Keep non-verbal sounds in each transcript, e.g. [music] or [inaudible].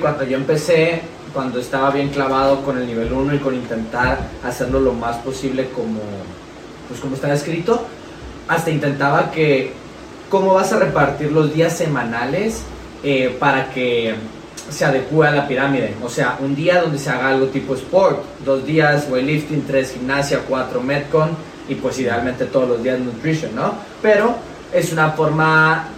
Cuando yo empecé, cuando estaba bien clavado con el nivel 1 y con intentar hacerlo lo más posible como, pues como está escrito, hasta intentaba que, ¿cómo vas a repartir los días semanales eh, para que se adecue a la pirámide? O sea, un día donde se haga algo tipo sport, dos días weightlifting, tres gimnasia, cuatro metcon y pues idealmente todos los días nutrition, ¿no? Pero es una forma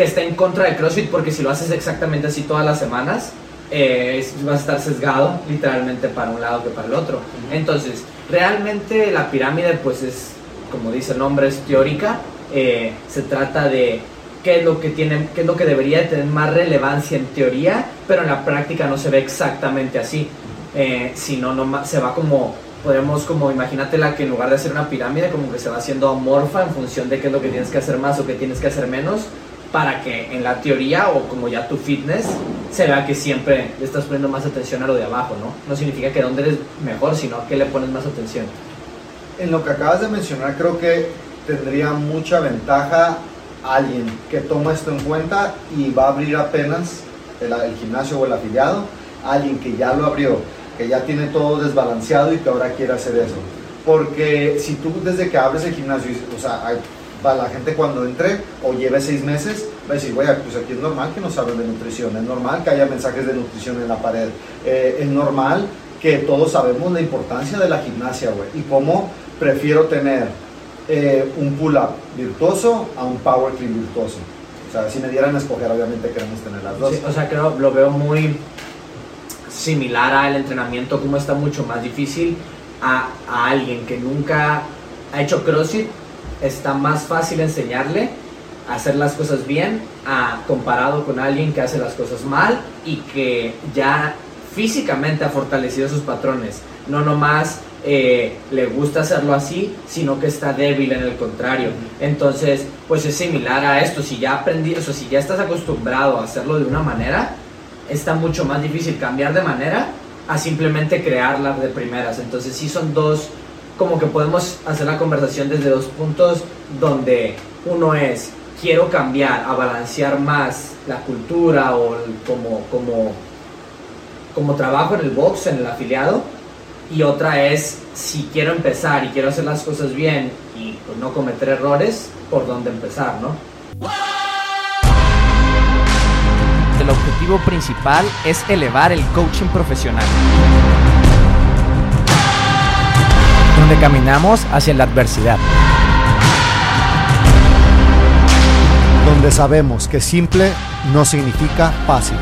que está en contra de CrossFit porque si lo haces exactamente así todas las semanas, eh, vas a estar sesgado literalmente para un lado que para el otro. Entonces, realmente la pirámide pues es, como dice el nombre, es teórica. Eh, se trata de qué es lo que tiene, qué es lo que debería tener más relevancia en teoría, pero en la práctica no se ve exactamente así. Eh, sino no, se va como podemos como imagínatela que en lugar de hacer una pirámide como que se va haciendo amorfa en función de qué es lo que tienes que hacer más o qué tienes que hacer menos para que en la teoría o como ya tu fitness se vea que siempre le estás poniendo más atención a lo de abajo, ¿no? No significa que donde eres mejor, sino a qué le pones más atención. En lo que acabas de mencionar creo que tendría mucha ventaja alguien que toma esto en cuenta y va a abrir apenas el, el gimnasio o el afiliado, alguien que ya lo abrió, que ya tiene todo desbalanceado y que ahora quiere hacer eso. Porque si tú desde que abres el gimnasio, o sea, va la gente cuando entre o lleve seis meses, va a decir, güey, pues aquí es normal que nos hablen de nutrición, es normal que haya mensajes de nutrición en la pared, eh, es normal que todos sabemos la importancia de la gimnasia, güey, y cómo prefiero tener eh, un pull-up virtuoso a un power clean virtuoso. O sea, si me dieran a escoger, obviamente queremos tener las dos. o sea, creo, lo veo muy similar al entrenamiento, como está mucho más difícil a, a alguien que nunca ha hecho CrossFit está más fácil enseñarle a hacer las cosas bien a, comparado con alguien que hace las cosas mal y que ya físicamente ha fortalecido sus patrones. No nomás eh, le gusta hacerlo así, sino que está débil en el contrario. Entonces, pues es similar a esto. Si ya aprendí, o si ya estás acostumbrado a hacerlo de una manera, está mucho más difícil cambiar de manera a simplemente crearla de primeras. Entonces, sí son dos como que podemos hacer la conversación desde dos puntos donde uno es quiero cambiar a balancear más la cultura o como, como, como trabajo en el box, en el afiliado, y otra es si quiero empezar y quiero hacer las cosas bien y pues, no cometer errores, por dónde empezar, ¿no? El objetivo principal es elevar el coaching profesional donde caminamos hacia la adversidad. Donde sabemos que simple no significa fácil.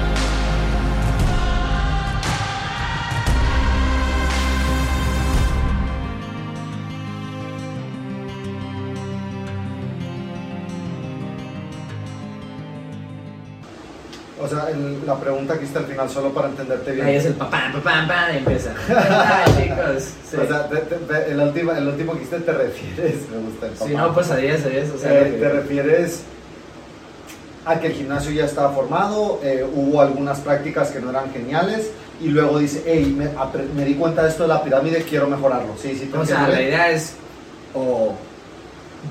La pregunta aquí está al final, solo para entenderte bien. Ahí es el papá, papá, papá, y empieza. [laughs] Chicos. O sea, el, último, el último que hiciste te refieres, me gusta el papá. Sí, no, pues a 10, a 10. O sea, eh, te refieres a que el gimnasio ya estaba formado, eh, hubo algunas prácticas que no eran geniales, y luego dice, hey, me, me, di cuenta de esto de la pirámide, quiero mejorarlo. Sí, sí, O sea, la idea es, o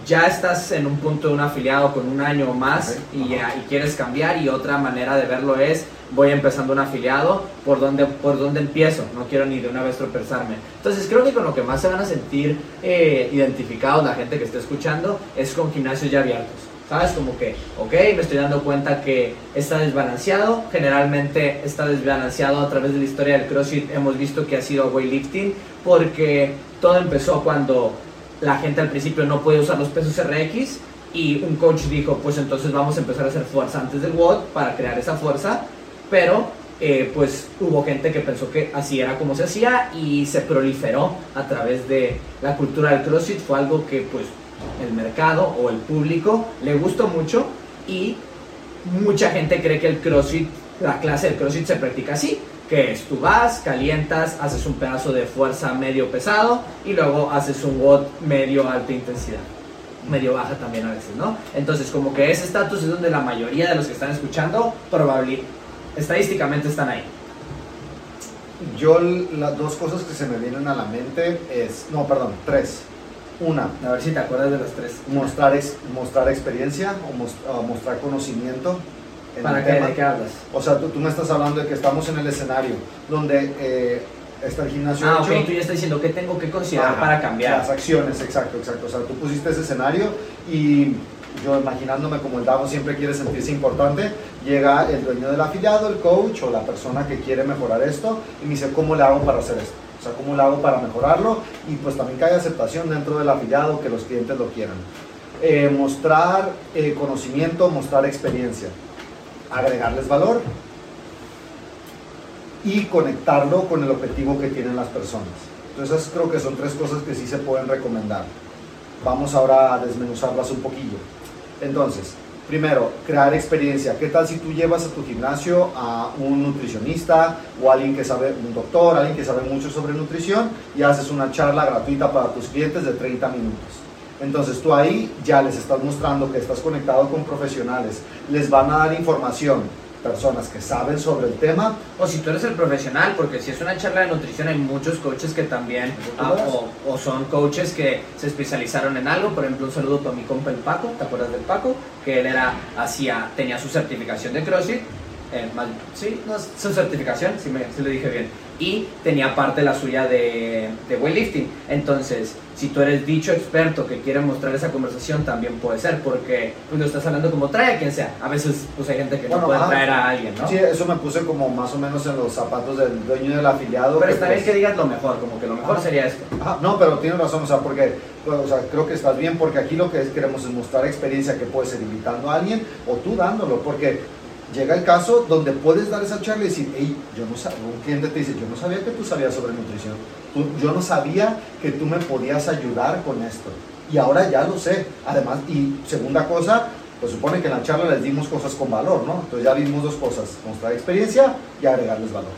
ya estás en un punto de un afiliado con un año o más y, quieres cambiar y otra manera de verlo es voy empezando un afiliado, ¿por dónde, ¿por dónde empiezo? No quiero ni de una vez tropezarme. Entonces creo que con lo que más se van a sentir eh, identificados la gente que esté escuchando es con gimnasios ya abiertos. ¿Sabes? Como que, ok, me estoy dando cuenta que está desbalanceado. Generalmente está desbalanceado a través de la historia del CrossFit. Hemos visto que ha sido weightlifting porque todo empezó cuando la gente al principio no puede usar los pesos RX y un coach dijo, pues entonces vamos a empezar a hacer fuerza antes del WOD para crear esa fuerza, pero eh, pues hubo gente que pensó que así era como se hacía y se proliferó a través de la cultura del CrossFit, fue algo que pues el mercado o el público le gustó mucho y mucha gente cree que el CrossFit, la clase del CrossFit se practica así, que es tú vas, calientas, haces un pedazo de fuerza medio pesado y luego haces un WOD medio alta intensidad, medio baja también a veces, ¿no? Entonces como que ese estatus es donde la mayoría de los que están escuchando probablemente, estadísticamente están ahí. Yo las dos cosas que se me vienen a la mente es, no, perdón, tres. Una, a ver si te acuerdas de las tres. Mostrar, mostrar experiencia o mostrar conocimiento en ¿Para el qué? tema. ¿De qué hablas? O sea, tú, tú me estás hablando de que estamos en el escenario donde eh, está el gimnasio Ah, hecho. ok, tú ya estás diciendo qué tengo que considerar Ajá, para cambiar. Las acciones, exacto, exacto. O sea, tú pusiste ese escenario y yo imaginándome como el Davo siempre quiere sentirse importante, llega el dueño del afiliado, el coach o la persona que quiere mejorar esto y me dice, ¿cómo le hago para hacer esto? O sea, ¿cómo le hago para mejorarlo? Y pues también que haya aceptación dentro del afiliado, que los clientes lo quieran. Eh, mostrar eh, conocimiento, mostrar experiencia, agregarles valor y conectarlo con el objetivo que tienen las personas. Entonces creo que son tres cosas que sí se pueden recomendar. Vamos ahora a desmenuzarlas un poquillo. Entonces, primero, crear experiencia. ¿Qué tal si tú llevas a tu gimnasio a un nutricionista o alguien que sabe, un doctor, alguien que sabe mucho sobre nutrición y haces una charla gratuita para tus clientes de 30 minutos? Entonces tú ahí ya les estás mostrando que estás conectado con profesionales, les van a dar información, personas que saben sobre el tema. O si tú eres el profesional, porque si es una charla de nutrición hay muchos coaches que también, ah, o, o son coaches que se especializaron en algo, por ejemplo un saludo para mi compa el Paco, ¿te acuerdas del Paco? Que él era, hacía, tenía su certificación de CrossFit, eh, mal- sí, no, su certificación, si me sí lo dije bien, y tenía parte la suya de, de weightlifting, entonces si tú eres dicho experto que quiere mostrar esa conversación también puede ser, porque pues, lo estás hablando como trae a quien sea, a veces pues hay gente que Bueno, no puede traer a alguien, ¿no? Sí, eso me puse como más o menos en los zapatos del dueño del afiliado. Pero está bien pues, que digas lo mejor, como que lo mejor sería esto. No, pero tienes razón, o sea, porque pues, o sea, creo que estás bien, porque aquí lo que queremos es mostrar experiencia que puede ser invitando a alguien o tú dándolo, porque llega el caso donde puedes dar esa charla y decir, hey, yo no sabía, un cliente te dice, yo no sabía que tú sabías sobre nutrición, yo no sabía que tú me podías ayudar con esto, y ahora ya lo sé, además, y segunda cosa, pues supone que en la charla les dimos cosas con valor, ¿no? Entonces ya vimos dos cosas, mostrar experiencia y agregarles valor.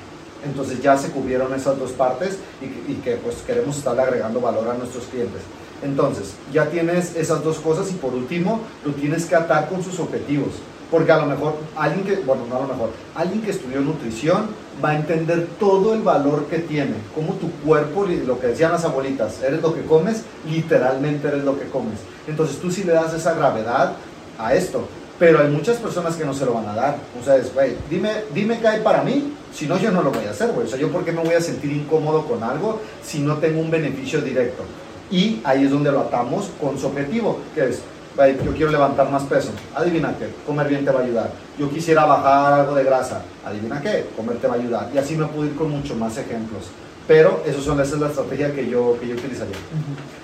Entonces ya se cubrieron esas dos partes y, y que pues queremos estarle agregando valor a nuestros clientes. Entonces, ya tienes esas dos cosas y por último, lo tienes que atar con sus objetivos. Porque a lo mejor alguien que, bueno, no a lo mejor, alguien que estudió nutrición va a entender todo el valor que tiene, como tu cuerpo, lo que decían las abuelitas, eres lo que comes, literalmente eres lo que comes. Entonces tú sí le das esa gravedad a esto, pero hay muchas personas que no se lo van a dar. O sea, es, güey, dime, dime qué hay para mí, si no yo no lo voy a hacer, güey. O sea, yo por qué me voy a sentir incómodo con algo si no tengo un beneficio directo. Y ahí es donde lo atamos con su objetivo, que es, yo quiero levantar más peso. Adivina qué, comer bien te va a ayudar. Yo quisiera bajar algo de grasa. Adivina qué, comer te va a ayudar. Y así me puedo ir con mucho más ejemplos. Pero esos son, esa es la estrategia que yo, que yo utilizaría.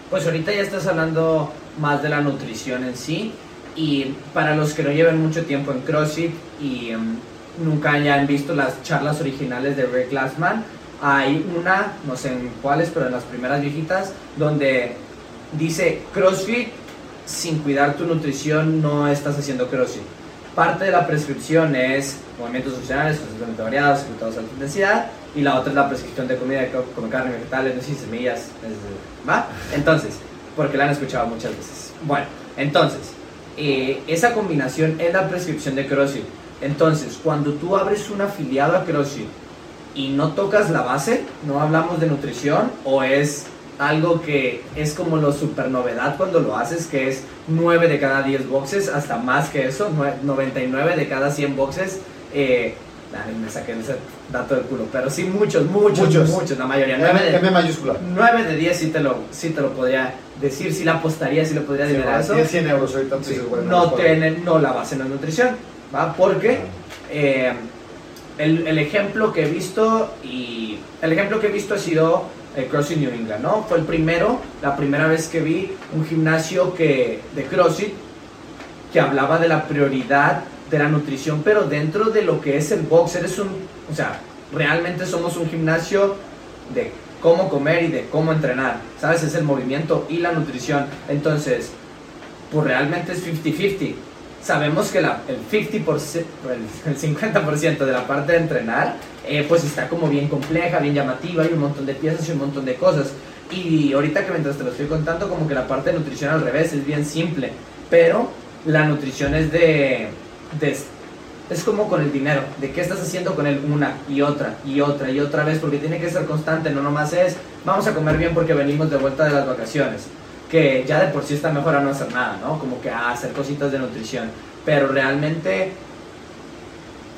Pues ahorita ya estás hablando más de la nutrición en sí. Y para los que no lleven mucho tiempo en CrossFit y em, nunca hayan visto las charlas originales de Rick Glassman, hay una, no sé en cuáles, pero en las primeras viejitas, donde dice CrossFit sin cuidar tu nutrición no estás haciendo CrossFit. Parte de la prescripción es movimientos funcionales, constantemente variados, ejecutados a alta intensidad, y la otra es la prescripción de comida, de co- comer carne, vegetales, nueces semillas, ¿va? Entonces, porque la han escuchado muchas veces. Bueno, entonces, eh, esa combinación es la prescripción de CrossFit. Entonces, cuando tú abres un afiliado a CrossFit y no tocas la base, no hablamos de nutrición, o es algo que es como lo super novedad cuando lo haces, que es 9 de cada 10 boxes, hasta más que eso, nue- 99 de cada 100 boxes. Eh, ay, me saqué ese dato del culo, pero sí muchos, muchos, muchos, Muchos. la mayoría. 9 M, de, M mayúscula. 9 de 10 sí te lo, sí te lo podría decir, sí la apostaría, sí le podría Sí, va, eso. tienes 100 euros ahorita. Sí, no, tienen, no la base no es nutrición, ¿va? Porque eh, el, el ejemplo que he visto y el ejemplo que he visto ha sido el CrossFit New England, ¿no? Fue el primero, la primera vez que vi un gimnasio que, de CrossFit que hablaba de la prioridad de la nutrición, pero dentro de lo que es el box, eres un, o sea, realmente somos un gimnasio de cómo comer y de cómo entrenar, ¿sabes? Es el movimiento y la nutrición. Entonces, pues realmente es 50-50. Sabemos que la, el 50%, el, el 50% de la parte de entrenar, eh, pues está como bien compleja, bien llamativa, hay un montón de piezas y un montón de cosas. Y ahorita que mientras te lo estoy contando, como que la parte de nutrición al revés es bien simple, pero la nutrición es de, de es como con el dinero, de qué estás haciendo con él una y otra y otra y otra vez, porque tiene que ser constante, no nomás es vamos a comer bien porque venimos de vuelta de las vacaciones, que ya de por sí está mejor a no hacer nada, ¿no? Como que a hacer cositas de nutrición, pero realmente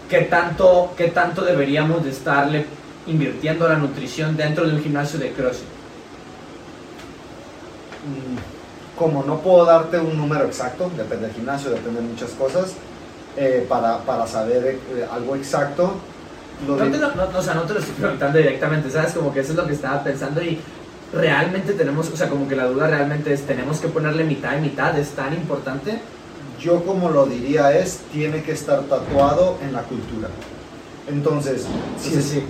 ¿qué tanto, qué tanto deberíamos de estarle invirtiendo a la nutrición dentro de un gimnasio de CrossFit? Mm, como no puedo darte un número exacto, depende del gimnasio, depende de muchas cosas, eh, para, para, saber eh, algo exacto. No te, lo, no, o sea, no te lo estoy preguntando directamente, ¿sabes? Como que eso es lo que estaba pensando y realmente tenemos, o sea, como que la duda realmente es, ¿tenemos que ponerle mitad y mitad? ¿Es tan importante? Yo como lo diría es, tiene que estar tatuado en la cultura. Entonces, sí, sí.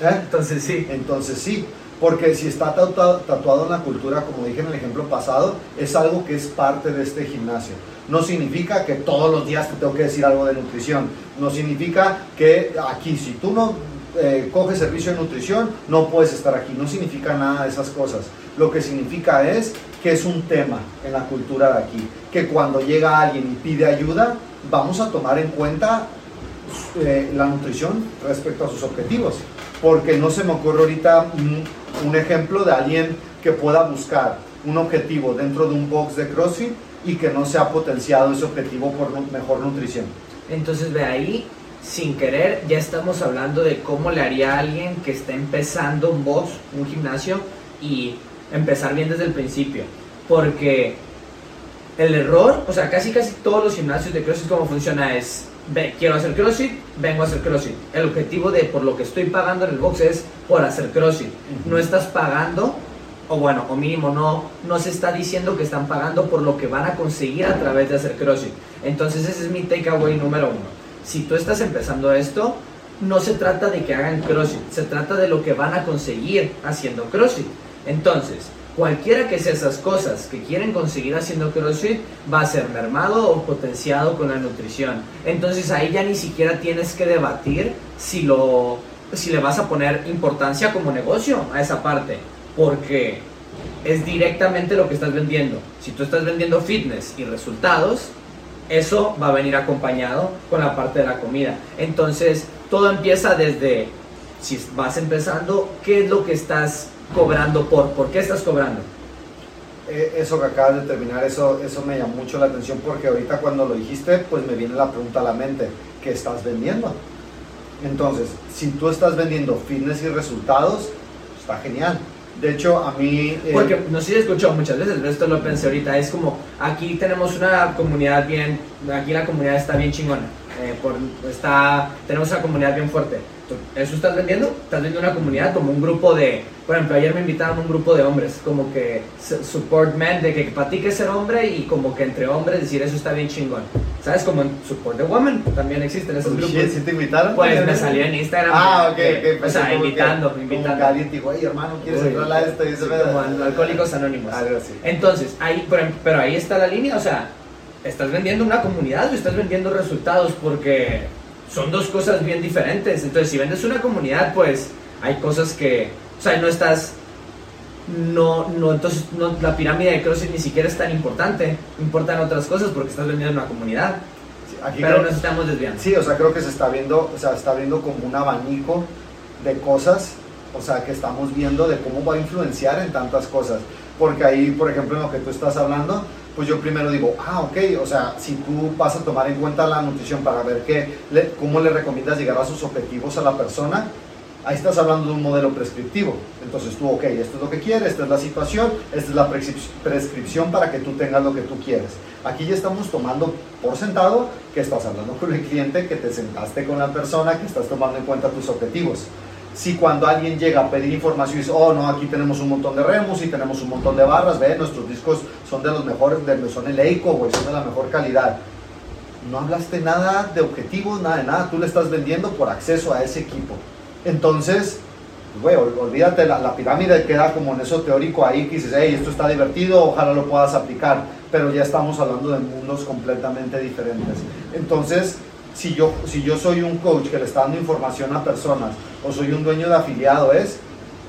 ¿Eh? Entonces sí. Entonces sí. Porque si está tatuado, en la cultura, como dije en el ejemplo pasado, es algo que es parte de este gimnasio. No significa que todos los días te tengo que decir algo de nutrición. No significa que aquí, si tú no eh, coges servicio de nutrición, no puedes estar aquí. No significa nada de esas cosas. Lo que significa es que es un tema en la cultura de aquí. Que cuando llega alguien y pide ayuda, vamos a tomar en cuenta eh, la nutrición respecto a sus objetivos. Porque no se me ocurre ahorita un ejemplo de alguien que pueda buscar un objetivo dentro de un box de CrossFit y que no se ha potenciado ese objetivo por mejor nutrición. Entonces ve ahí, sin querer, ya estamos hablando de cómo le haría a alguien que está empezando un box, un gimnasio, y empezar bien desde el principio. Porque el error, o sea, casi casi todos los gimnasios de CrossFit, cómo funciona es quiero hacer CrossFit, vengo a hacer CrossFit. El objetivo de por lo que estoy pagando en el box es por hacer CrossFit. No estás pagando, o bueno, o mínimo no, no se está diciendo que están pagando por lo que van a conseguir a través de hacer CrossFit. Entonces ese es mi takeaway número uno. Si tú estás empezando esto, no se trata de que hagan CrossFit, se trata de lo que van a conseguir haciendo CrossFit. Entonces, Cualquiera que sea esas cosas que quieren conseguir haciendo CrossFit va a ser mermado o potenciado con la nutrición. Entonces ahí ya ni siquiera tienes que debatir si, lo, si le vas a poner importancia como negocio a esa parte. Porque es directamente lo que estás vendiendo. Si tú estás vendiendo fitness y resultados, eso va a venir acompañado con la parte de la comida. Entonces todo empieza desde, si vas empezando, ¿qué es lo que estás cobrando por? ¿Por qué estás cobrando? Eh, eso que acabas de terminar, eso, eso me llamó mucho la atención porque ahorita cuando lo dijiste, pues me viene la pregunta a la mente, ¿qué estás vendiendo? Entonces, si tú estás vendiendo fitness y resultados, está genial. De hecho, a mí... Eh, porque no sé si muchas veces, esto lo pensé ahorita, es como, aquí tenemos una comunidad bien, aquí la comunidad está bien chingona, eh, por, está, tenemos una comunidad bien fuerte ¿Eso estás vendiendo? Estás vendiendo una comunidad como un grupo de, por ejemplo, ayer me invitaron a un grupo de hombres, como que support men, de que para ti que ser hombre y como que entre hombres decir eso está bien chingón. ¿Sabes? Como en support the woman también existen esos grupos. ¿Sí te invitaron? Pues me salió en Instagram. Ah, ok, ok. o sea, invitando, invitando. Como alguien dijo, oye hermano, ¿quieres entrar a esto? Y como Alcohólicos Anónimos. Algo así. Entonces, ahí, pero ahí está la línea, o sea, ¿estás vendiendo una comunidad o estás vendiendo resultados? Porque son dos cosas bien diferentes. Entonces, si vendes una comunidad, pues hay cosas que, o sea, no estás, no, no, entonces no, la pirámide de CrossFit ni siquiera es tan importante. Importan otras cosas porque estás vendiendo una comunidad. aquí Pero nos estamos desviando. Sí, o sea, creo que se está viendo, o sea, está viendo como un abanico de cosas, o sea, que estamos viendo de cómo va a influenciar en tantas cosas. Porque ahí, por ejemplo, en lo que tú estás hablando, pues yo primero digo, ah, ok, o sea, si tú vas a tomar en cuenta la nutrición para ver qué, cómo le recomiendas llegar a sus objetivos a la persona, ahí estás hablando de un modelo prescriptivo. Entonces tú, ok, esto es lo que quieres, esta es la situación, esta es la prescripción para que tú tengas lo que tú quieres. Aquí ya estamos tomando por sentado que estás hablando con el cliente, que te sentaste con la persona, que estás tomando en cuenta tus objetivos si cuando alguien llega a pedir información y dice, oh no, aquí tenemos un montón de remos y tenemos un montón de barras, ve, nuestros discos son de los mejores, son el Eico, son de la mejor calidad. No hablaste nada de objetivos, nada de nada, tú le estás vendiendo por acceso a ese equipo. Entonces, güey, olvídate, la, la, pirámide queda como en eso teórico ahí que dices, hey, esto está divertido, ojalá lo puedas aplicar, pero ya estamos hablando de mundos completamente diferentes. Entonces, si yo, si yo soy un coach que le está dando información a personas o soy un dueño de afiliado es,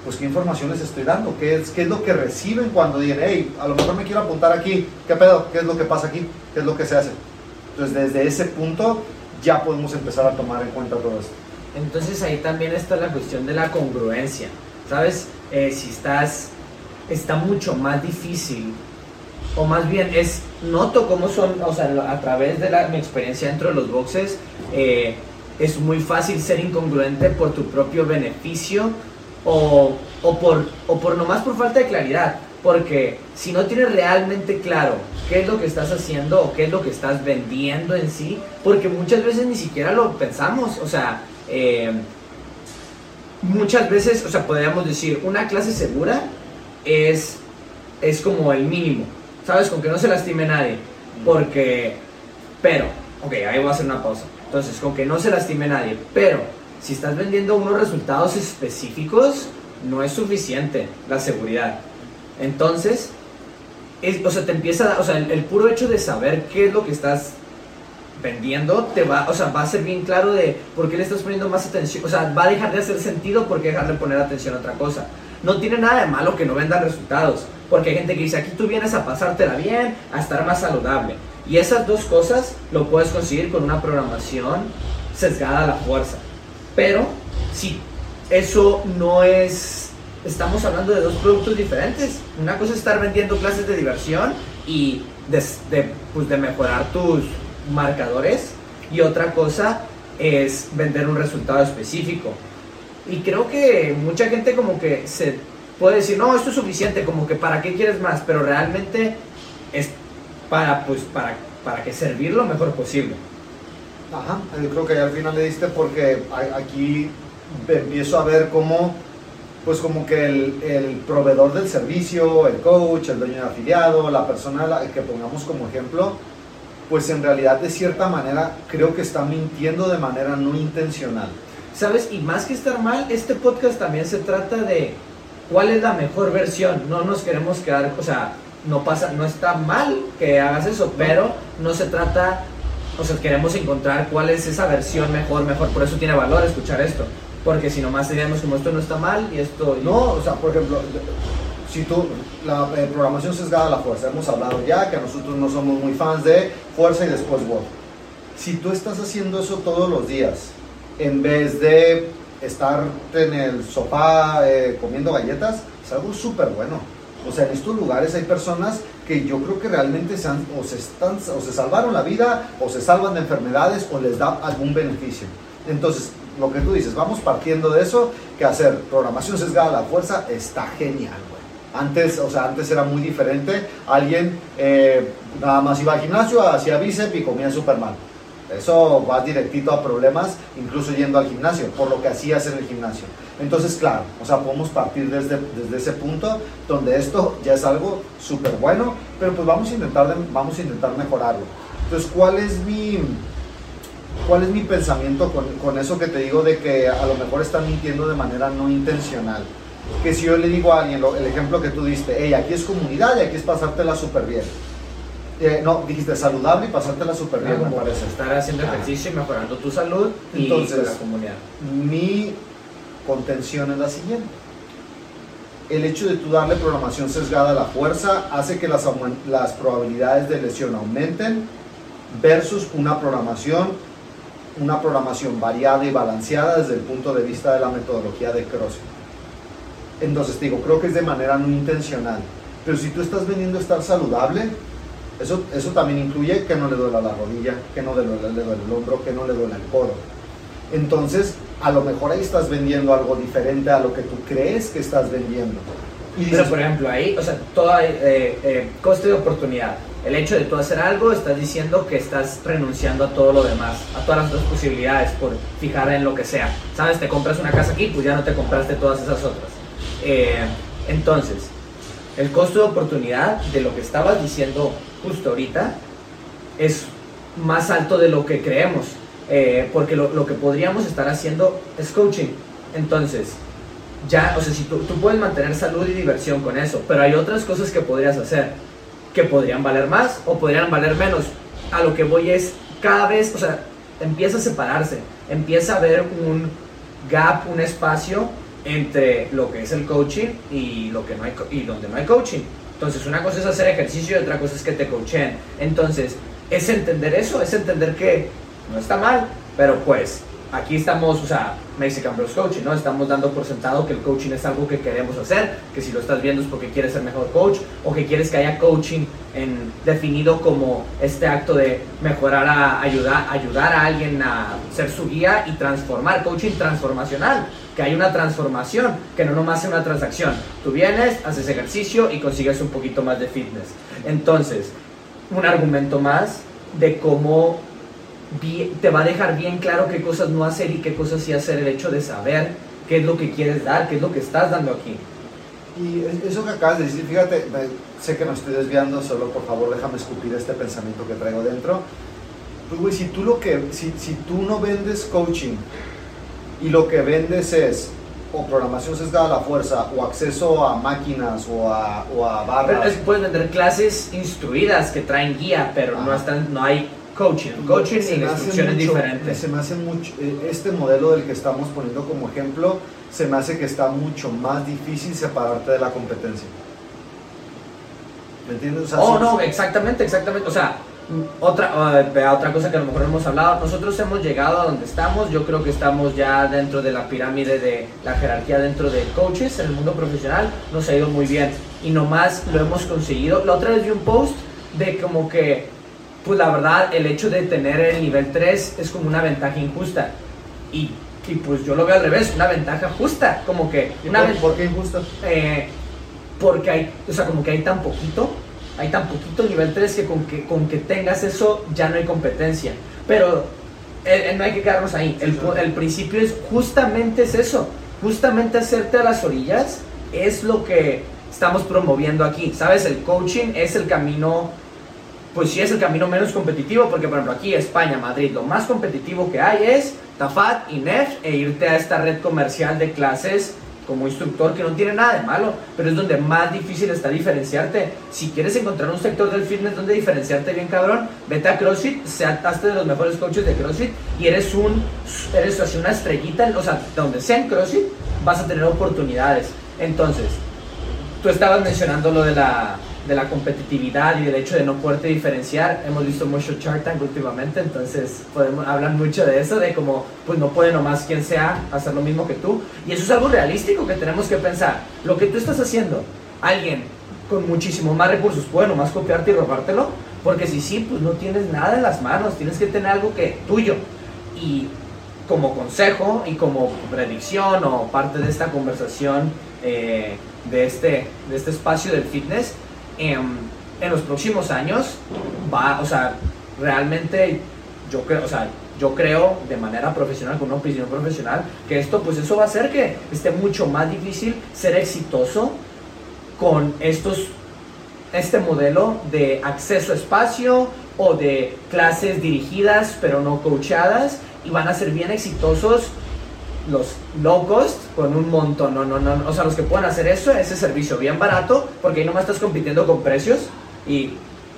pues qué información les estoy dando, qué es, qué es lo que reciben cuando dicen, hey, a lo mejor me quiero apuntar aquí, qué pedo, qué es lo que pasa aquí, qué es lo que se hace. Entonces desde ese punto ya podemos empezar a tomar en cuenta todo esto. Entonces ahí también está la cuestión de la congruencia, ¿sabes? Eh, si estás, está mucho más difícil o más bien es, noto cómo son, o sea, a través de la, mi experiencia dentro de los boxes, eh, es muy fácil ser incongruente por tu propio beneficio o, o, por, o por nomás por falta de claridad. Porque si no tienes realmente claro qué es lo que estás haciendo o qué es lo que estás vendiendo en sí, porque muchas veces ni siquiera lo pensamos, o sea, eh, muchas veces, o sea, podríamos decir, una clase segura es, es como el mínimo, ¿sabes? Con que no se lastime nadie, porque, pero, ok, ahí voy a hacer una pausa. Entonces, con que no se lastime nadie, pero si estás vendiendo unos resultados específicos, no es suficiente la seguridad. Entonces, o sea, te empieza, o sea, el, puro hecho de saber qué es lo que estás vendiendo te va, o sea, va a ser bien claro de por qué le estás poniendo más atención, o sea, va a dejar de hacer sentido porque dejar de poner atención a otra cosa. No tiene nada de malo que no vendan resultados, porque hay gente que dice, aquí tú vienes a pasártela bien, a estar más saludable. Y esas dos cosas lo puedes conseguir con una programación sesgada a la fuerza. Pero si eso no es estamos hablando de dos productos diferentes. Una cosa es estar vendiendo clases de diversión y de, pues de mejorar tus marcadores y otra cosa es vender un resultado específico. Y creo que mucha gente como que se puede decir, no, esto es suficiente, como que para qué quieres más, pero realmente es para, pues, para, para que servir lo mejor posible. Ajá, yo creo que al final le diste porque aquí empiezo a ver cómo pues como que el, el, proveedor del servicio, el coach, el dueño de afiliado, la persona que pongamos como ejemplo, pues en realidad de cierta manera creo que está mintiendo de manera no intencional. ¿Sabes? Y más que estar mal, este podcast también se trata de cuál es la mejor versión. No nos queremos quedar, o sea, no pasa, no está mal que hagas eso, pero no se trata, o sea, queremos encontrar cuál es esa versión mejor, mejor. Por eso tiene valor escuchar esto. Porque si nomás diríamos como esto no está mal y esto... No, o sea, por ejemplo, si tú, la eh, programación sesgada a la fuerza, hemos hablado ya que nosotros no somos muy fans de fuerza y después Word. Si tú estás haciendo eso todos los días, en vez de estar en el sofá eh, comiendo galletas, es algo súper bueno. O sea, en estos lugares hay personas que yo creo que realmente se o, se están, o se salvaron la vida, o se salvan de enfermedades, o les da algún beneficio. Entonces, lo que tú dices, vamos partiendo de eso, que hacer programación sesgada a la fuerza está genial, güey. Antes, o sea, antes era muy diferente. Alguien eh, nada más iba al gimnasio, hacía bíceps y comía súper mal. Eso va directito a problemas, incluso yendo al gimnasio, por lo que hacías en el gimnasio. Entonces, claro, o sea, podemos partir desde, desde ese punto donde esto ya es algo súper bueno, pero pues vamos a, intentar, vamos a intentar mejorarlo. Entonces, ¿cuál es mi, ¿Cuál es mi pensamiento con, con, eso que te digo de que a lo mejor están mintiendo de manera no intencional? Que si yo le digo a alguien, el ejemplo que tú diste, hey, aquí es comunidad y aquí es pasártela súper bien. Eh, no, dijiste saludable y pasártela súper bien, me parece. Estar haciendo ejercicio y mejorando tu salud Entonces, y la comunidad. Mi contención es la siguiente. El hecho de tú darle programación sesgada a la fuerza hace que las, las probabilidades de lesión aumenten versus una programación una programación variada y balanceada desde el punto de vista de la metodología de CrossFit. Entonces digo, creo que es de manera no intencional. Pero si tú estás vendiendo estar saludable, eso, eso también incluye que no le duela la rodilla, que no le duele, le duele el hombro, que no le duele el codo. Entonces, a lo mejor ahí estás vendiendo algo diferente a lo que tú crees que estás vendiendo. Y Pero, por ejemplo, ahí, o sea, todo eh, eh, coste de oportunidad el hecho de tú hacer algo, estás diciendo que estás renunciando a todo lo demás, a todas las otras posibilidades por fijar en lo que sea. ¿Sabes? Te compras una casa aquí, pues ya no te compraste todas esas otras. Eh, entonces, el costo de oportunidad de lo que estabas diciendo justo ahorita es más alto de lo que creemos, eh, porque lo, que podríamos estar haciendo es coaching. Entonces, ya, o sea, si tú, tú puedes mantener salud y diversión con eso, pero hay otras cosas que podrías hacer que podrían valer más o podrían valer menos. A lo que voy es cada vez, o sea, empieza a separarse, empieza a haber un gap, un espacio entre lo que es el coaching y lo que no hay y donde no hay coaching. Entonces, una cosa es hacer ejercicio y otra cosa es que te coachen. Entonces, es entender eso, es entender que no está mal, pero pues aquí estamos, o sea, Mexican Bros Coaching, ¿no? Estamos dando por sentado que el coaching es algo que queremos hacer, que si lo estás viendo es porque quieres ser mejor coach o que quieres que haya coaching en, definido como este acto de mejorar, a, ayudar, ayudar a alguien a ser su guía y transformar, coaching transformacional, que hay una transformación, que no nomás es una transacción. Tú vienes, haces ejercicio y consigues un poquito más de fitness. Entonces, un argumento más de cómo te va a dejar bien claro qué cosas no hacer y qué cosas sí hacer el hecho de saber qué es lo que quieres dar, qué es lo que estás dando aquí. Y eso que acabas de decir, fíjate, sé que me estoy desviando, solo por favor déjame escupir este pensamiento que traigo dentro. Pues güey, si tú, lo que, si, si tú no vendes coaching y lo que vendes es o programación sesgada a la fuerza, o acceso a máquinas o a, o a barras. puedes vender clases instruidas que traen guía, pero no, están, no hay coaching. Coaching y instrucciones diferentes. Se me hace mucho, eh, este modelo del que estamos poniendo como ejemplo, se me hace que está mucho más difícil separarte de la competencia. ¿Me entiendes? oh, no, exactamente, exactamente. O sea, otra, otra cosa que a lo mejor hemos hablado, nosotros hemos llegado a donde estamos, yo creo que estamos ya dentro de la pirámide de la jerarquía dentro de coaches en el mundo profesional, nos ha ido muy bien. Y nomás lo hemos conseguido. La otra vez vi un post de como que, pues la verdad, el hecho de tener el nivel 3 es como una ventaja injusta. Y, y pues yo lo veo al revés, una ventaja justa, como que... Una por, ¿Por qué injusta? Eh, porque hay, o sea, como que hay tan poquito hay tan poquito nivel 3 que con, que con que tengas eso ya no hay competencia. Pero eh, eh, no hay que quedarnos ahí. El, el, principio es justamente es eso. Justamente hacerte a las orillas es lo que estamos promoviendo aquí. ¿Sabes? El coaching es el camino, pues sí es el camino menos competitivo, porque por ejemplo aquí España, Madrid, lo más competitivo que hay es Tafat y Nef e irte a esta red comercial de clases como instructor, que no tiene nada de malo, pero es donde más difícil está diferenciarte. Si quieres encontrar un sector del fitness donde diferenciarte bien cabrón, vete a CrossFit, sea de los mejores coaches de CrossFit y eres un eres así una estrellita, o sea, donde sea en CrossFit vas a tener oportunidades. Entonces, tú estabas mencionando lo de la de la competitividad y del hecho de no poderte diferenciar. Hemos visto mucho Shark Tank últimamente, entonces podemos hablar mucho de eso, de cómo pues no puede nomás quien sea hacer lo mismo que tú. Y eso es algo realístico que tenemos que pensar. Lo que tú estás haciendo, alguien con muchísimo más recursos puede nomás copiarte y robártelo, porque si sí, pues no tienes nada en las manos, tienes que tener algo que tuyo. Y como consejo y como predicción o parte de esta conversación eh, de, este, de este espacio del fitness, en, los próximos años va, o sea, realmente yo creo, o sea, yo creo de manera profesional, con una opinión profesional, que esto, pues eso va a hacer que esté mucho más difícil ser exitoso con estos, este modelo de acceso a espacio o de clases dirigidas pero no coachadas y van a ser bien exitosos los low cost con un montón, no, no, no, o sea, los que puedan hacer eso, ese servicio bien barato, porque ahí nomás estás compitiendo con precios y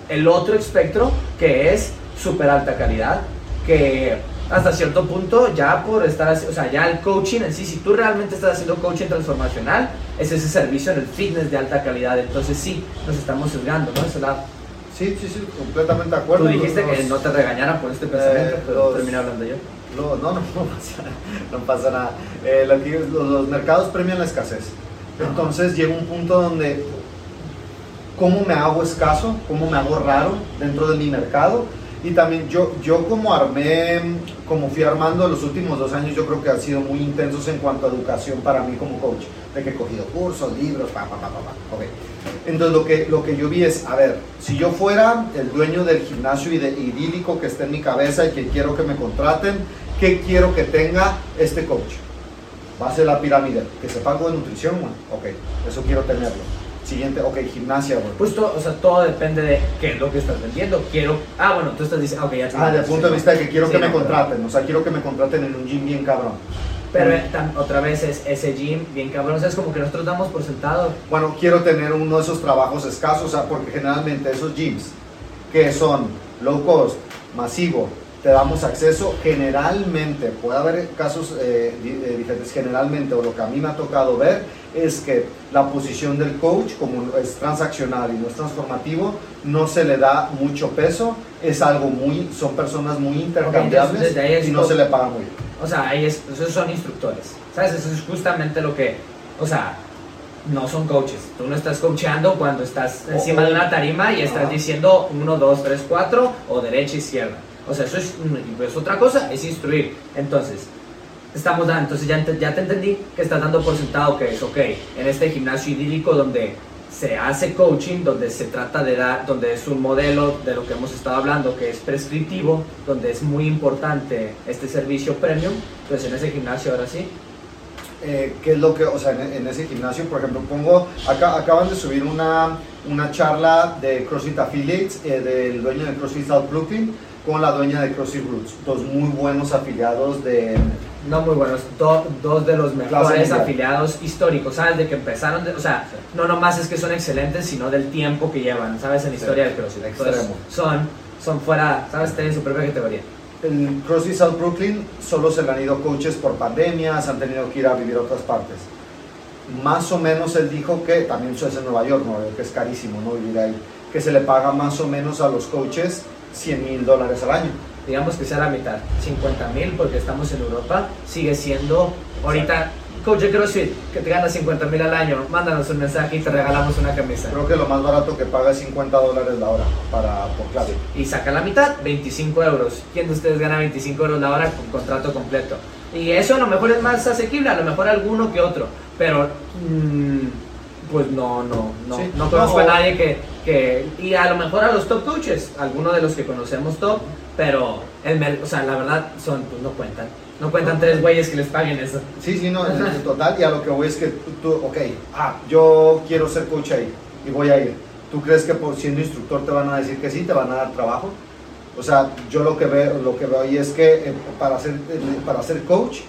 el otro espectro que es súper alta calidad, que hasta cierto punto ya por estar, o sea, ya el coaching en sí, si tú realmente estás haciendo coaching transformacional, es ese servicio en el fitness de alta calidad, entonces sí, nos estamos sesgando, ¿no? Eso la... Sí, sí, sí, completamente de acuerdo. Tú dijiste que no te regañaran por este pensamiento, eh, pero terminé hablando yo. No, no, [laughs] no, pasa, nada. Eh, los, mercados premian la escasez. Entonces llega un punto donde, ¿cómo me hago escaso? ¿Cómo me hago raro dentro de mi mercado? Y también yo, yo como armé, como fui armando los últimos dos años, yo creo que han sido muy intensos en cuanto a educación para mí como coach. De que he cogido cursos, libros, pa, pa, pa, pa, pa. Okay. Entonces lo que, lo que yo vi es, a ver, si yo fuera el dueño del gimnasio idílico que está en mi cabeza y que quiero que me contraten, ¿qué quiero que tenga este coach? Base de la pirámide, que sepa algo de nutrición, ok, eso quiero tenerlo. Siguiente, ok, gimnasia, güey. Pues todo, o sea, todo depende de qué es lo que estás vendiendo. Quiero, ah, bueno, tú estás diciendo, ok, ya Ah, desde el punto de vista de que quiero que me contraten, o sea, quiero que me contraten en un gym bien cabrón. Pero otra vez es ese gym bien cabrón, o sea, es como que nosotros damos por sentado. Bueno, quiero tener uno de esos trabajos escasos, o sea, porque generalmente esos gyms que son low cost, masivo, te damos acceso. Generalmente, puede haber casos eh, eh, diferentes, generalmente, o lo que a mí me ha tocado ver, es que la posición del coach, como es transaccional y no es transformativo, no se le da mucho peso, es algo muy, son personas muy intercambiables y no se le paga muy bien. O sea, ahí es, esos son instructores, ¿sabes? Eso es justamente lo que, o sea, no son coaches. Tú no estás coachando cuando estás encima de una tarima y estás diciendo 1, 2, 3, 4 o derecha, izquierda. O sea, eso es, es otra cosa, es instruir. Entonces, estamos dando, entonces ya, ya te entendí que estás dando por sentado que es, ok, en este gimnasio idílico donde se hace coaching, donde se trata de dar, donde es un modelo de lo que hemos estado hablando, que es prescriptivo, donde es muy importante este servicio premium, pues en ese gimnasio ahora sí. Eh, ¿Qué es lo que, o sea, en, ese gimnasio, por ejemplo, pongo, acá, acaban de subir una, una charla de CrossFit Affiliates eh, del dueño de CrossFit South Brooklyn con la dueña de CrossFit Roots, dos muy buenos afiliados de no muy buenos, dos de los mejores afiliados históricos, ¿sabes? De que empezaron, o sea, no nomás es que son excelentes, sino del tiempo que llevan, ¿sabes? En la historia del CrossFit. son, son fuera, ¿sabes? Tienen su propia categoría. El CrossFit South Brooklyn solo se le han ido coaches por pandemias, han tenido que ir a vivir a otras partes. Más o menos él dijo que, también eso es en Nueva York, Nueva York es carísimo, ¿no? Vivir ahí, que se le paga más o menos a los coaches 100 mil dólares al año digamos que sea la mitad, 50 mil porque estamos en Europa, sigue siendo ahorita coach de CrossFit que te gana 50 mil al año, mándanos un mensaje y te regalamos una camisa. Creo que lo más barato que paga es 50 dólares la hora para, por clase. Y saca la mitad, 25 euros. ¿Quién de ustedes gana 25 euros la hora con contrato completo? Y eso a lo mejor es más asequible, a lo mejor alguno que otro, pero mm, pues no, no, no, no conozco a nadie que, que, y a lo mejor a los top coaches, alguno de los que conocemos top, pero, el, o sea, la verdad, son, pues no cuentan. No cuentan tres güeyes que les paguen eso. Sí, sí, no, en total. Y a lo que voy es que tú, ok, ah, yo quiero ser coach ahí y voy a ir. ¿Tú crees que por siendo instructor te van a decir que sí, te van a dar trabajo? O sea, yo lo que veo, lo que veo ahí es que eh, para, ser, eh, para ser coach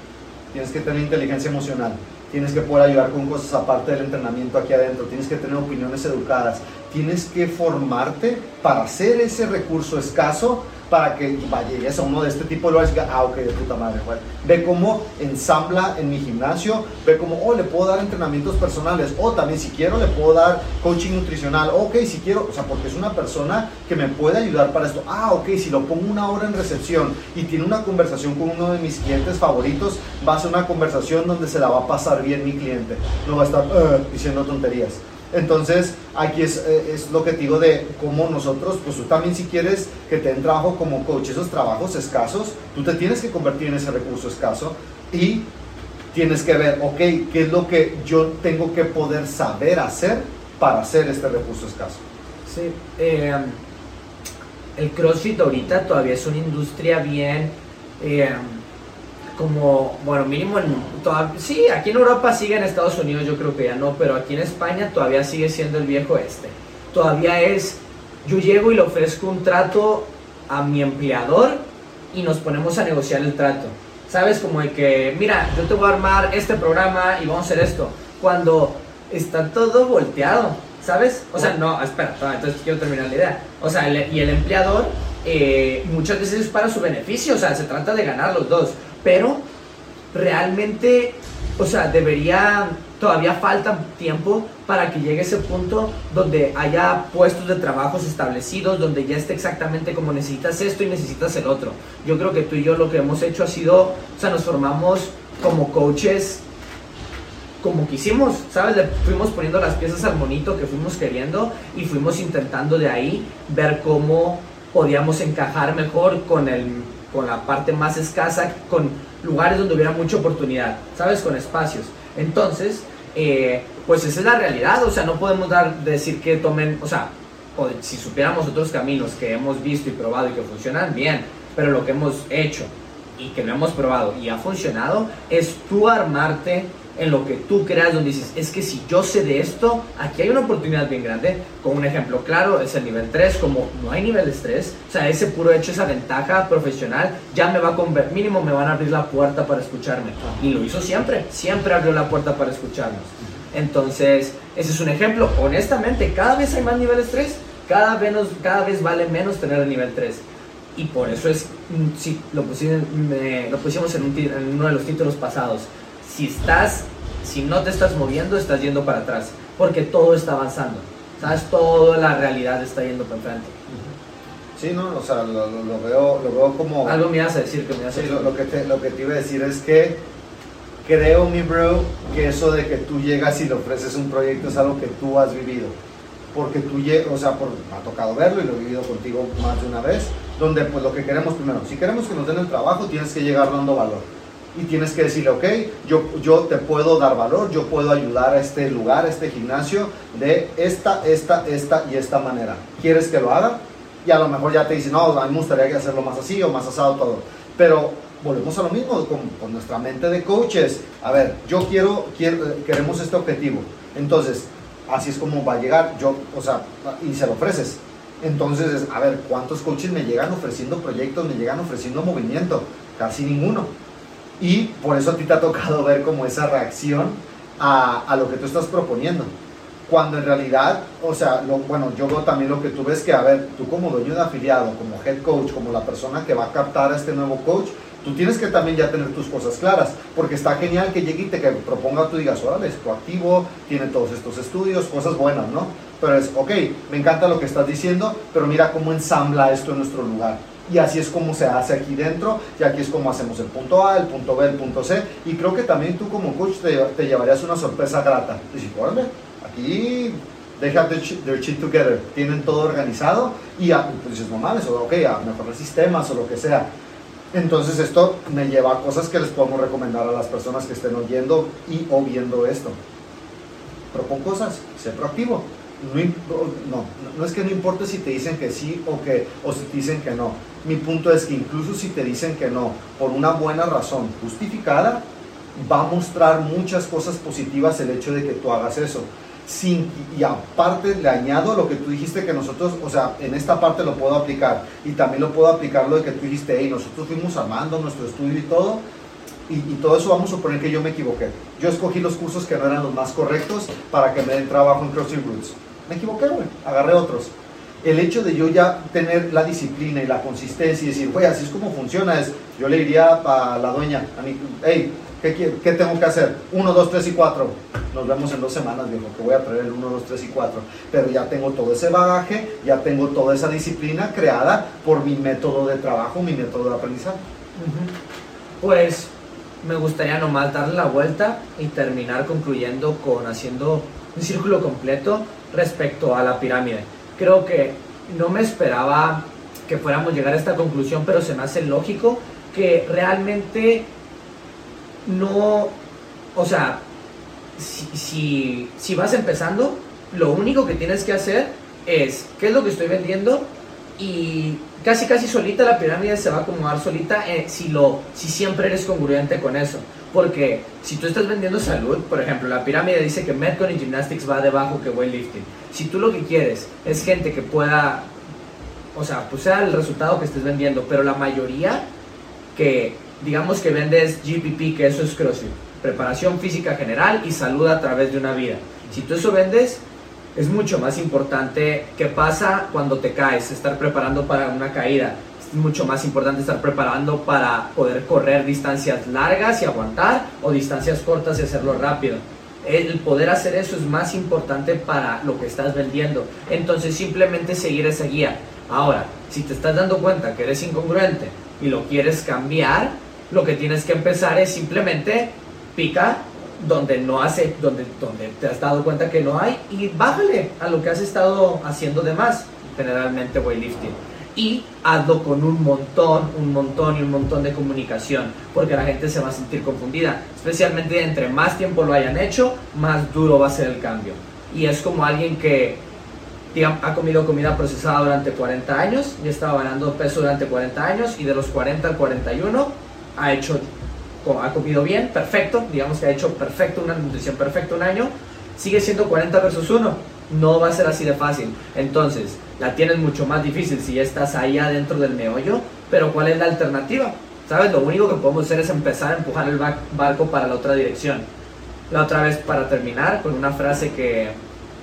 tienes que tener inteligencia emocional, tienes que poder ayudar con cosas aparte del entrenamiento aquí adentro, tienes que tener opiniones educadas, tienes que formarte para ser ese recurso escaso para que llegues a uno de este tipo de lugares y diga, ah, ok, de puta madre, Ve cómo ensambla en mi gimnasio, ve cómo, oh, le puedo dar entrenamientos personales, o también si quiero le puedo dar coaching nutricional, ok, si quiero, o sea, porque es una persona que me puede ayudar para esto, ah, ok, si lo pongo una hora en recepción y tiene una conversación con uno de mis clientes favoritos, va a ser una conversación donde se la va a pasar bien mi cliente, no va a estar uh, diciendo tonterías. Entonces, aquí es, eh, es, lo que te digo de cómo nosotros, pues tú también si quieres que te den trabajo como coach, esos trabajos escasos, tú te tienes que convertir en ese recurso escaso y tienes que ver, ok, ¿qué es lo que yo tengo que poder saber hacer para hacer este recurso escaso? Sí, eh, el CrossFit ahorita todavía es una industria bien... Eh, como, bueno, mínimo en, sí, aquí en Europa sigue en Estados Unidos, yo creo que ya no, pero aquí en España todavía sigue siendo el viejo este. Todavía es, yo llego y le ofrezco un trato a mi empleador y nos ponemos a negociar el trato. ¿Sabes? Como de que, mira, yo te voy a armar este programa y vamos a hacer esto. Cuando está todo volteado, ¿sabes? O sea, no, espera, entonces quiero terminar la idea. O sea, y el empleador eh, muchas veces es para su beneficio, o sea, se trata de ganar los dos pero realmente, o sea, debería, todavía falta tiempo para que llegue ese punto donde haya puestos de trabajos establecidos, donde ya esté exactamente como necesitas esto y necesitas el otro. Yo creo que tú y yo lo que hemos hecho ha sido, o sea, nos formamos como coaches como quisimos, ¿sabes? Le fuimos poniendo las piezas al monito que fuimos queriendo y fuimos intentando de ahí ver cómo podíamos encajar mejor con el con la parte más escasa, con lugares donde hubiera mucha oportunidad, ¿sabes? Con espacios. Entonces, eh, pues esa es la realidad, o sea, no podemos dar, decir que tomen, o sea, si supiéramos otros caminos que hemos visto y probado y que funcionan, bien, pero lo que hemos hecho y que no hemos probado y ha funcionado es tú armarte en lo que tú creas, donde dices, es que si yo sé de esto, aquí hay una oportunidad bien grande. Con un ejemplo claro, es el nivel 3, como no hay niveles 3, o sea, ese puro hecho, esa ventaja profesional, ya me va a convertir, mínimo me van a abrir la puerta para escucharme. Y lo hizo siempre, siempre abrió la puerta para escucharnos. Entonces, ese es un ejemplo. Honestamente, cada vez hay más niveles 3, cada vez, cada vez vale menos tener el nivel 3. Y por eso es mm, sí, lo, pusimos, lo pusimos en uno de los títulos pasados. Si estás, si no te estás moviendo, estás yendo para atrás, porque todo está avanzando. ¿Sabes? Toda la realidad está yendo para enfrente. Sí, no, o sea, lo, lo, veo, lo veo como... Algo me ibas a decir que me a Sí, lo, lo que te, lo que te iba a decir es que creo, mi bro, que eso de que tú llegas y le ofreces un proyecto es algo que tú has vivido. Porque tú o sea, por, me ha tocado verlo y lo he vivido contigo más de una vez, donde pues lo que queremos primero, si queremos que nos den el trabajo, tienes que llegar dando valor. Y tienes que decirle, ok, yo, yo te puedo dar valor, yo puedo ayudar a este lugar, a este gimnasio, de esta, esta, esta y esta manera. ¿Quieres que lo haga? Y a lo mejor ya te dicen, no, a mí me gustaría hacerlo más así o más asado todo. Pero volvemos a lo mismo con, con nuestra mente de coaches. A ver, yo quiero, quiero, queremos este objetivo. Entonces, así es como va a llegar. Yo, o sea, y se lo ofreces. Entonces, a ver, ¿cuántos coaches me llegan ofreciendo proyectos, me llegan ofreciendo movimiento? Casi ninguno. Y por eso a ti te ha tocado ver como esa reacción a, a lo que tú estás proponiendo. Cuando en realidad, o sea, bueno, yo veo también lo que tú ves que, a ver, tú como dueño de afiliado, como head coach, como la persona que va a captar a este nuevo coach, tú tienes que también ya tener tus cosas claras, porque está genial que llegue y te que proponga, tú digas, órale, es proactivo, tiene todos estos estudios, cosas buenas, ¿no? Pero es, ok, me encanta lo que estás diciendo, pero mira cómo ensambla esto en nuestro lugar. Y así es como se hace aquí dentro, y aquí es como hacemos el punto A, el punto B, el punto C, y creo que también tú como coach te, llevarías una sorpresa grata. Dices, órale, aquí they have their shit, together, tienen todo organizado, y a, pues dices, o ok, a mejorar sistemas o lo que sea. Entonces esto me lleva a cosas que les podemos recomendar a las personas que estén oyendo y o viendo esto. Propon cosas, sé proactivo. No, no, es que no importe si te dicen que sí o, que, o si te dicen que no. Mi punto es que incluso si te dicen que no, por una buena razón justificada, va a mostrar muchas cosas positivas el hecho de que tú hagas eso. Sin, y aparte le añado lo que tú dijiste que nosotros, o sea, en esta parte lo puedo aplicar y también lo puedo aplicar lo de que tú dijiste, hey, nosotros fuimos armando nuestro estudio y todo, y, todo eso vamos a suponer que yo me equivoqué. Yo escogí los cursos que no eran los más correctos para que me den trabajo en CrossFit Roots. Me equivoqué, güey, agarré otros. El hecho de yo ya tener la disciplina y la consistencia y decir, güey, así es como funciona, es, yo le diría a la dueña, a mi, hey, ¿qué, ¿qué tengo que hacer? 1, 2, 3 y 4. Nos vemos en dos semanas, viejo, que voy a traer el 1, 2, 3 y 4. Pero ya tengo todo ese bagaje, ya tengo toda esa disciplina creada por mi método de trabajo, mi método de aprendizaje. Pues me gustaría nomás darle la vuelta y terminar concluyendo con haciendo un círculo completo respecto a la pirámide. Creo que no me esperaba que fuéramos llegar a esta conclusión, pero se me hace lógico que realmente no, o sea, si, si, si vas empezando, lo único que tienes que hacer es qué es lo que estoy vendiendo y casi casi solita la pirámide se va a acomodar solita eh, si lo si siempre eres congruente con eso porque si tú estás vendiendo salud por ejemplo la pirámide dice que Metcon y Gymnastics va debajo que weightlifting si tú lo que quieres es gente que pueda o sea pues sea el resultado que estés vendiendo pero la mayoría que digamos que vendes GPP que eso es CrossFit preparación física general y salud a través de una vida si tú eso vendes es mucho más importante qué pasa cuando te caes, estar preparando para una caída. Mucho más importante estar preparando para poder correr distancias largas y aguantar o distancias cortas y hacerlo rápido. El poder hacer eso es más importante para lo que estás vendiendo. Entonces simplemente seguir esa guía. Ahora, si te estás dando cuenta que eres incongruente y lo quieres cambiar, lo que tienes que empezar es simplemente pica donde no hace, donde, donde te has dado cuenta que no hay y bájale a lo que has estado haciendo de más, generalmente weightlifting. Y hazlo con un montón, un montón y un montón de comunicación, porque la gente se va a sentir confundida, especialmente entre más tiempo lo hayan hecho, más duro va a ser el cambio. Y es como alguien que digamos, ha comido comida procesada durante 40 años y estaba ganando peso durante 40 años y de los 40 al 41 ha hecho ha comido bien, perfecto, digamos que ha hecho perfecto, una nutrición perfecta un año, sigue siendo 40 versus 1. No va a ser así de fácil. Entonces, la tienes mucho más difícil si ya estás ahí adentro del meollo, pero ¿cuál es la alternativa? ¿Sabes? Lo único que podemos hacer es empezar a empujar el ba- barco para la otra dirección. La otra vez, para terminar, con una frase que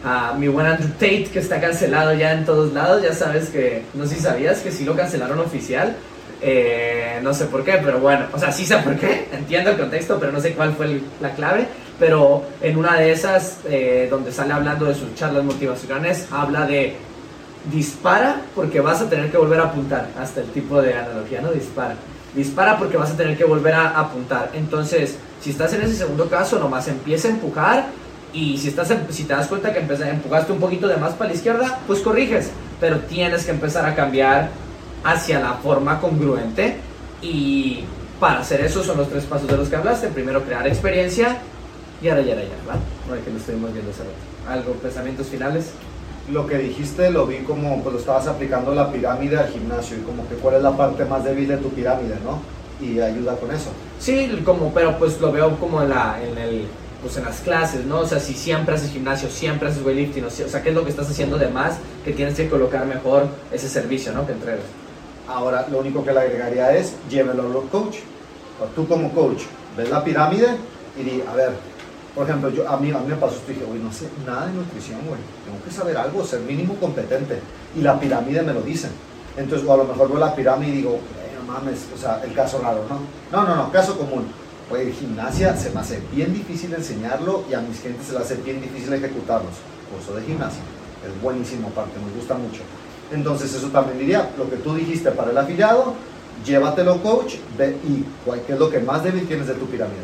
a mi buen Andrew Tate, que está cancelado ya en todos lados, ya sabes que, no sé si sabías que sí lo cancelaron oficial, Eh, no sé por qué, pero bueno, o sea, sí sé por qué, [laughs] entiendo el contexto, pero no sé cuál fue la clave. Pero en una de esas, eh, donde sale hablando de sus charlas motivacionales, habla de dispara porque vas a tener que volver a apuntar, hasta el tipo de analogía, ¿no? Dispara. Dispara porque vas a tener que volver a apuntar. Entonces, si estás en ese segundo caso, nomás empieza a empujar y si, estás, si te das cuenta que empujaste un poquito de más para la izquierda, pues corriges, pero tienes que empezar a cambiar hacia la forma congruente y para hacer eso son los tres pasos de los que hablaste. Primero, crear experiencia y ahora, ya, ya, ¿verdad? Ahora que lo estuvimos viendo hace ¿Algo, pensamientos finales? Lo que dijiste lo vi como pues lo estabas aplicando la pirámide al gimnasio y como que cuál es la parte más débil de tu pirámide, ¿no? Y ayuda con eso. Sí, como, pero pues lo veo como en, la, en el pues en las clases, ¿no? O sea, si siempre haces gimnasio, siempre haces weightlifting, o sea, ¿qué es lo que estás haciendo de más que tienes que colocar mejor ese servicio, ¿no? Que entregas. Ahora, lo único que le agregaría es, llévelo al coach. O tú como coach, ves la pirámide y di, a ver, por ejemplo, yo, a, mí, a mí me pasó y dije, güey, no sé nada de nutrición, güey. Tengo que saber algo, ser mínimo competente. Y la pirámide me lo dice. Entonces, o a lo mejor veo la pirámide y digo, no mames, o sea, el caso raro, ¿no? No, no, no, caso común. Pues gimnasia se me hace bien difícil enseñarlo y a mis clientes se les hace bien difícil ejecutarlos. Curso de gimnasia. Es buenísimo aparte, me gusta mucho. Entonces eso también diría, lo que tú dijiste para el afiliado, llévatelo coach y qué es lo que más débil tienes de tu pirámide.